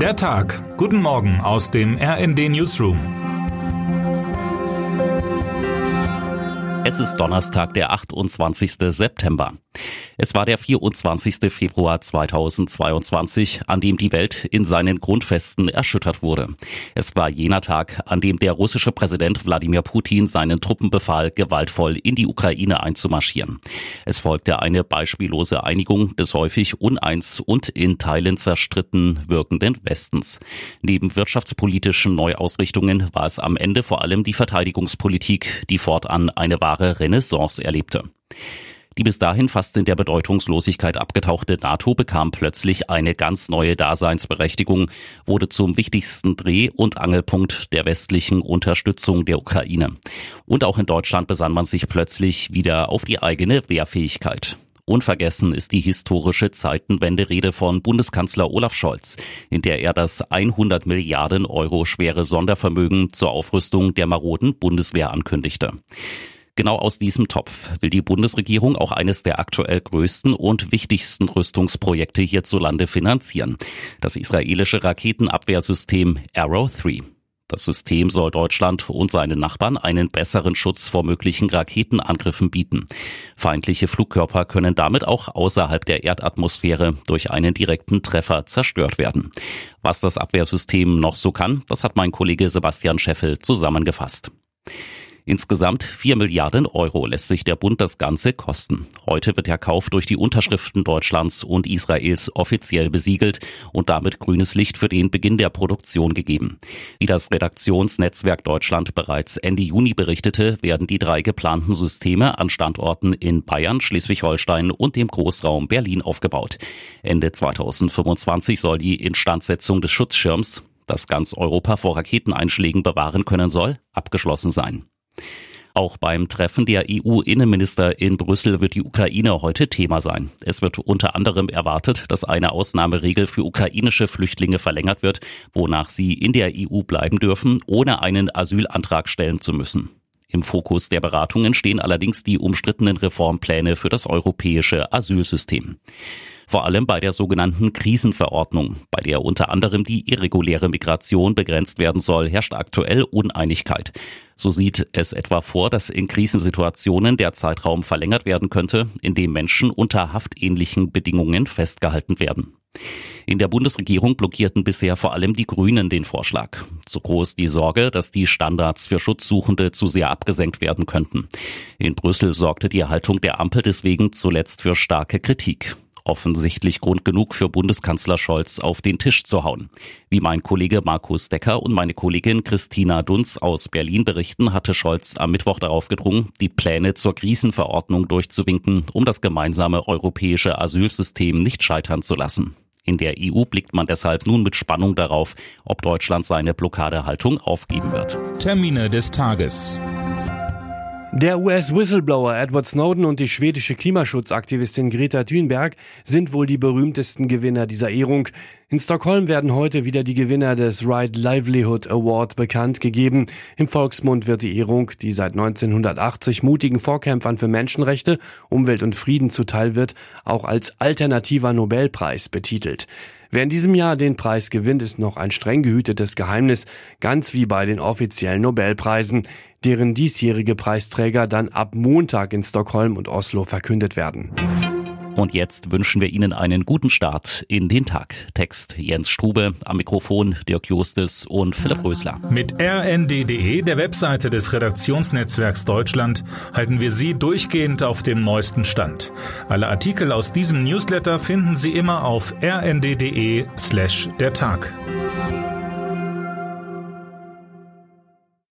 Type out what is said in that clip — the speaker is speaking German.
Der Tag. Guten Morgen aus dem RND Newsroom. Es ist Donnerstag, der 28. September. Es war der 24. Februar 2022, an dem die Welt in seinen Grundfesten erschüttert wurde. Es war jener Tag, an dem der russische Präsident Wladimir Putin seinen Truppen befahl, gewaltvoll in die Ukraine einzumarschieren. Es folgte eine beispiellose Einigung des häufig uneins und in Teilen zerstritten wirkenden Westens. Neben wirtschaftspolitischen Neuausrichtungen war es am Ende vor allem die Verteidigungspolitik, die fortan eine wahre Renaissance erlebte. Die bis dahin fast in der Bedeutungslosigkeit abgetauchte NATO bekam plötzlich eine ganz neue Daseinsberechtigung, wurde zum wichtigsten Dreh- und Angelpunkt der westlichen Unterstützung der Ukraine. Und auch in Deutschland besann man sich plötzlich wieder auf die eigene Wehrfähigkeit. Unvergessen ist die historische Zeitenwende-Rede von Bundeskanzler Olaf Scholz, in der er das 100 Milliarden Euro schwere Sondervermögen zur Aufrüstung der maroden Bundeswehr ankündigte. Genau aus diesem Topf will die Bundesregierung auch eines der aktuell größten und wichtigsten Rüstungsprojekte hierzulande finanzieren. Das israelische Raketenabwehrsystem Arrow 3. Das System soll Deutschland und seinen Nachbarn einen besseren Schutz vor möglichen Raketenangriffen bieten. Feindliche Flugkörper können damit auch außerhalb der Erdatmosphäre durch einen direkten Treffer zerstört werden. Was das Abwehrsystem noch so kann, das hat mein Kollege Sebastian Scheffel zusammengefasst. Insgesamt 4 Milliarden Euro lässt sich der Bund das Ganze kosten. Heute wird der Kauf durch die Unterschriften Deutschlands und Israels offiziell besiegelt und damit grünes Licht für den Beginn der Produktion gegeben. Wie das Redaktionsnetzwerk Deutschland bereits Ende Juni berichtete, werden die drei geplanten Systeme an Standorten in Bayern, Schleswig-Holstein und dem Großraum Berlin aufgebaut. Ende 2025 soll die Instandsetzung des Schutzschirms das ganz Europa vor Raketeneinschlägen bewahren können soll, abgeschlossen sein. Auch beim Treffen der EU-Innenminister in Brüssel wird die Ukraine heute Thema sein. Es wird unter anderem erwartet, dass eine Ausnahmeregel für ukrainische Flüchtlinge verlängert wird, wonach sie in der EU bleiben dürfen, ohne einen Asylantrag stellen zu müssen. Im Fokus der Beratungen stehen allerdings die umstrittenen Reformpläne für das europäische Asylsystem. Vor allem bei der sogenannten Krisenverordnung, bei der unter anderem die irreguläre Migration begrenzt werden soll, herrscht aktuell Uneinigkeit. So sieht es etwa vor, dass in Krisensituationen der Zeitraum verlängert werden könnte, in dem Menschen unter haftähnlichen Bedingungen festgehalten werden. In der Bundesregierung blockierten bisher vor allem die Grünen den Vorschlag. Zu groß die Sorge, dass die Standards für Schutzsuchende zu sehr abgesenkt werden könnten. In Brüssel sorgte die Haltung der Ampel deswegen zuletzt für starke Kritik offensichtlich Grund genug für Bundeskanzler Scholz auf den Tisch zu hauen. Wie mein Kollege Markus Decker und meine Kollegin Christina Dunz aus Berlin berichten, hatte Scholz am Mittwoch darauf gedrungen, die Pläne zur Krisenverordnung durchzuwinken, um das gemeinsame europäische Asylsystem nicht scheitern zu lassen. In der EU blickt man deshalb nun mit Spannung darauf, ob Deutschland seine Blockadehaltung aufgeben wird. Termine des Tages. Der US-Whistleblower Edward Snowden und die schwedische Klimaschutzaktivistin Greta Thunberg sind wohl die berühmtesten Gewinner dieser Ehrung. In Stockholm werden heute wieder die Gewinner des Right Livelihood Award bekannt gegeben. Im Volksmund wird die Ehrung, die seit 1980 mutigen Vorkämpfern für Menschenrechte, Umwelt und Frieden zuteil wird, auch als alternativer Nobelpreis betitelt. Wer in diesem Jahr den Preis gewinnt, ist noch ein streng gehütetes Geheimnis, ganz wie bei den offiziellen Nobelpreisen, deren diesjährige Preisträger dann ab Montag in Stockholm und Oslo verkündet werden. Und jetzt wünschen wir Ihnen einen guten Start in den Tag. Text Jens Strube, am Mikrofon Dirk Justes und Philipp Rösler. Mit rnd.de, der Webseite des Redaktionsnetzwerks Deutschland, halten wir Sie durchgehend auf dem neuesten Stand. Alle Artikel aus diesem Newsletter finden Sie immer auf rnd.de slash der Tag.